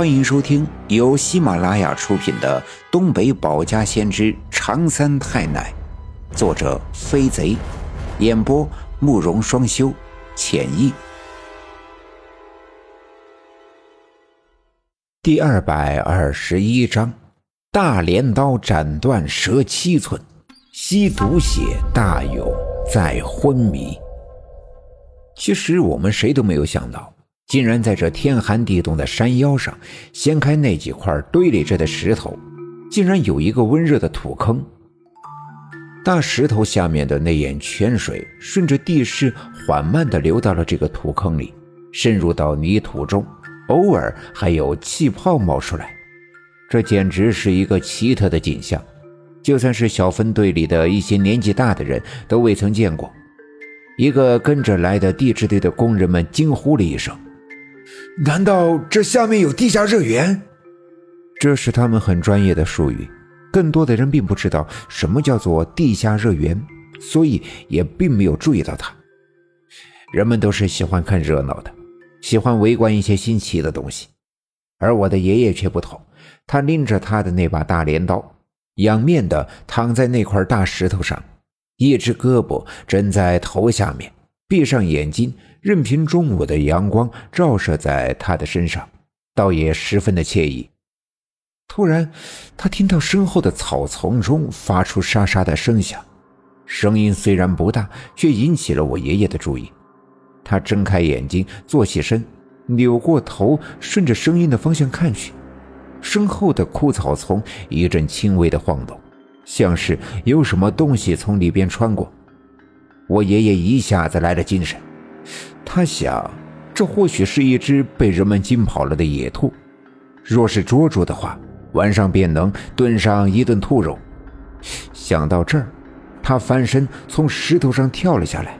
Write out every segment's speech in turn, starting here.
欢迎收听由喜马拉雅出品的《东北保家先知长三太奶》，作者飞贼，演播慕容双修，浅意。第二百二十一章：大镰刀斩断蛇七寸，吸毒血大勇在昏迷。其实我们谁都没有想到。竟然在这天寒地冻的山腰上，掀开那几块堆垒着的石头，竟然有一个温热的土坑。大石头下面的那眼泉水顺着地势缓慢地流到了这个土坑里，渗入到泥土中，偶尔还有气泡冒出来。这简直是一个奇特的景象，就算是小分队里的一些年纪大的人都未曾见过。一个跟着来的地质队的工人们惊呼了一声。难道这下面有地下热源？这是他们很专业的术语，更多的人并不知道什么叫做地下热源，所以也并没有注意到它。人们都是喜欢看热闹的，喜欢围观一些新奇的东西，而我的爷爷却不同。他拎着他的那把大镰刀，仰面的躺在那块大石头上，一只胳膊枕在头下面，闭上眼睛。任凭中午的阳光照射在他的身上，倒也十分的惬意。突然，他听到身后的草丛中发出沙沙的声响，声音虽然不大，却引起了我爷爷的注意。他睁开眼睛，坐起身，扭过头，顺着声音的方向看去，身后的枯草丛一阵轻微的晃动，像是有什么东西从里边穿过。我爷爷一下子来了精神。他想，这或许是一只被人们惊跑了的野兔，若是捉住的话，晚上便能炖上一顿兔肉。想到这儿，他翻身从石头上跳了下来，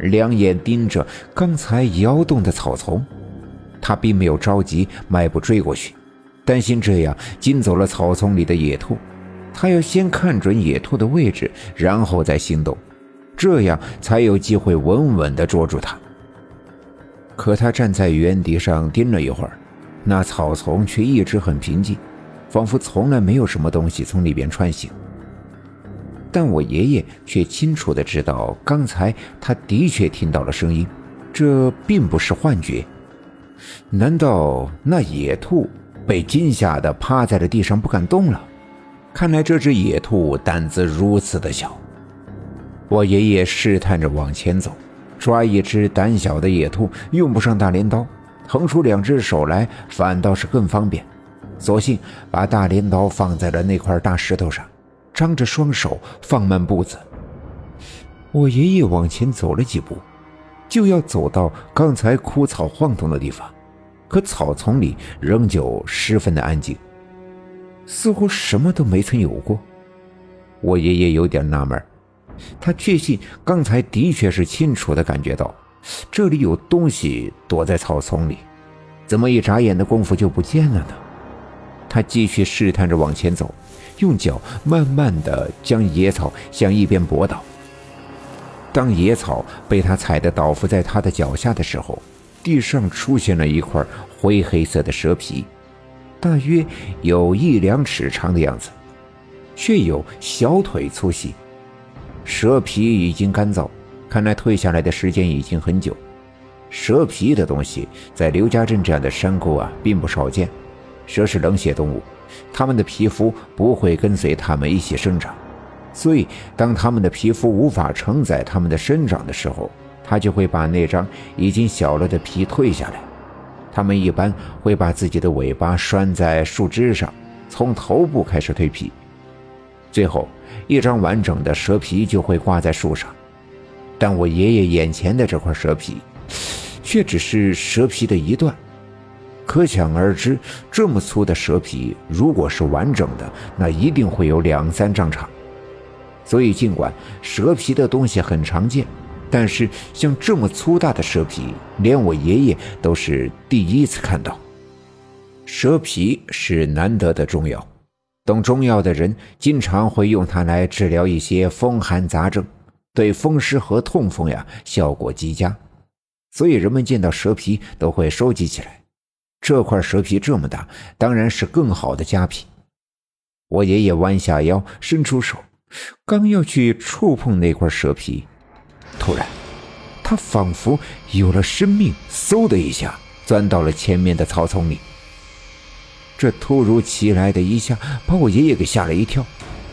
两眼盯着刚才摇动的草丛。他并没有着急迈步追过去，担心这样惊走了草丛里的野兔。他要先看准野兔的位置，然后再行动，这样才有机会稳稳地捉住它。可他站在原地上盯了一会儿，那草丛却一直很平静，仿佛从来没有什么东西从里边穿行。但我爷爷却清楚的知道，刚才他的确听到了声音，这并不是幻觉。难道那野兔被惊吓的趴在了地上不敢动了？看来这只野兔胆子如此的小。我爷爷试探着往前走。抓一只胆小的野兔用不上大镰刀，腾出两只手来反倒是更方便。索性把大镰刀放在了那块大石头上，张着双手放慢步子。我爷爷往前走了几步，就要走到刚才枯草晃动的地方，可草丛里仍旧十分的安静，似乎什么都没曾有过。我爷爷有点纳闷。他确信刚才的确是清楚的感觉到这里有东西躲在草丛里，怎么一眨眼的功夫就不见了呢？他继续试探着往前走，用脚慢慢的将野草向一边拨倒。当野草被他踩得倒伏在他的脚下的时候，地上出现了一块灰黑色的蛇皮，大约有一两尺长的样子，却有小腿粗细。蛇皮已经干燥，看来退下来的时间已经很久。蛇皮的东西在刘家镇这样的山沟啊，并不少见。蛇是冷血动物，它们的皮肤不会跟随它们一起生长，所以当它们的皮肤无法承载它们的生长的时候，它就会把那张已经小了的皮退下来。它们一般会把自己的尾巴拴在树枝上，从头部开始蜕皮。最后，一张完整的蛇皮就会挂在树上，但我爷爷眼前的这块蛇皮，却只是蛇皮的一段，可想而知，这么粗的蛇皮，如果是完整的，那一定会有两三丈长。所以，尽管蛇皮的东西很常见，但是像这么粗大的蛇皮，连我爷爷都是第一次看到。蛇皮是难得的中药。懂中药的人经常会用它来治疗一些风寒杂症，对风湿和痛风呀效果极佳，所以人们见到蛇皮都会收集起来。这块蛇皮这么大，当然是更好的佳品。我爷爷弯下腰，伸出手，刚要去触碰那块蛇皮，突然，他仿佛有了生命，嗖的一下钻到了前面的草丛里。这突如其来的一下，把我爷爷给吓了一跳。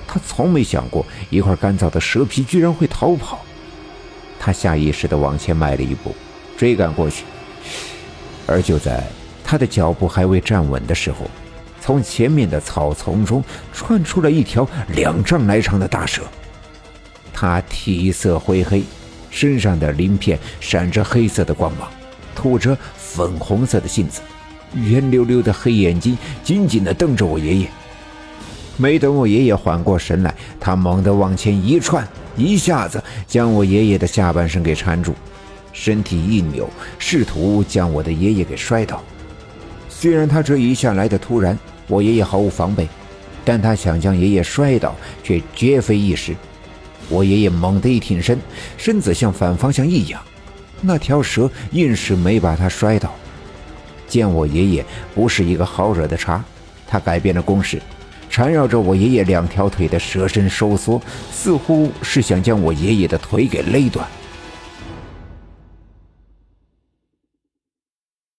他从没想过一块干燥的蛇皮居然会逃跑。他下意识地往前迈了一步，追赶过去。而就在他的脚步还未站稳的时候，从前面的草丛中窜出了一条两丈来长的大蛇。它体色灰黑，身上的鳞片闪着黑色的光芒，吐着粉红色的信子。圆溜溜的黑眼睛紧紧地瞪着我爷爷。没等我爷爷缓过神来，他猛地往前一窜，一下子将我爷爷的下半身给缠住，身体一扭，试图将我的爷爷给摔倒。虽然他这一下来的突然，我爷爷毫无防备，但他想将爷爷摔倒却绝非易事。我爷爷猛地一挺身，身子向反方向一仰，那条蛇硬是没把他摔倒。见我爷爷不是一个好惹的茬，他改变了攻势，缠绕着我爷爷两条腿的蛇身收缩，似乎是想将我爷爷的腿给勒断。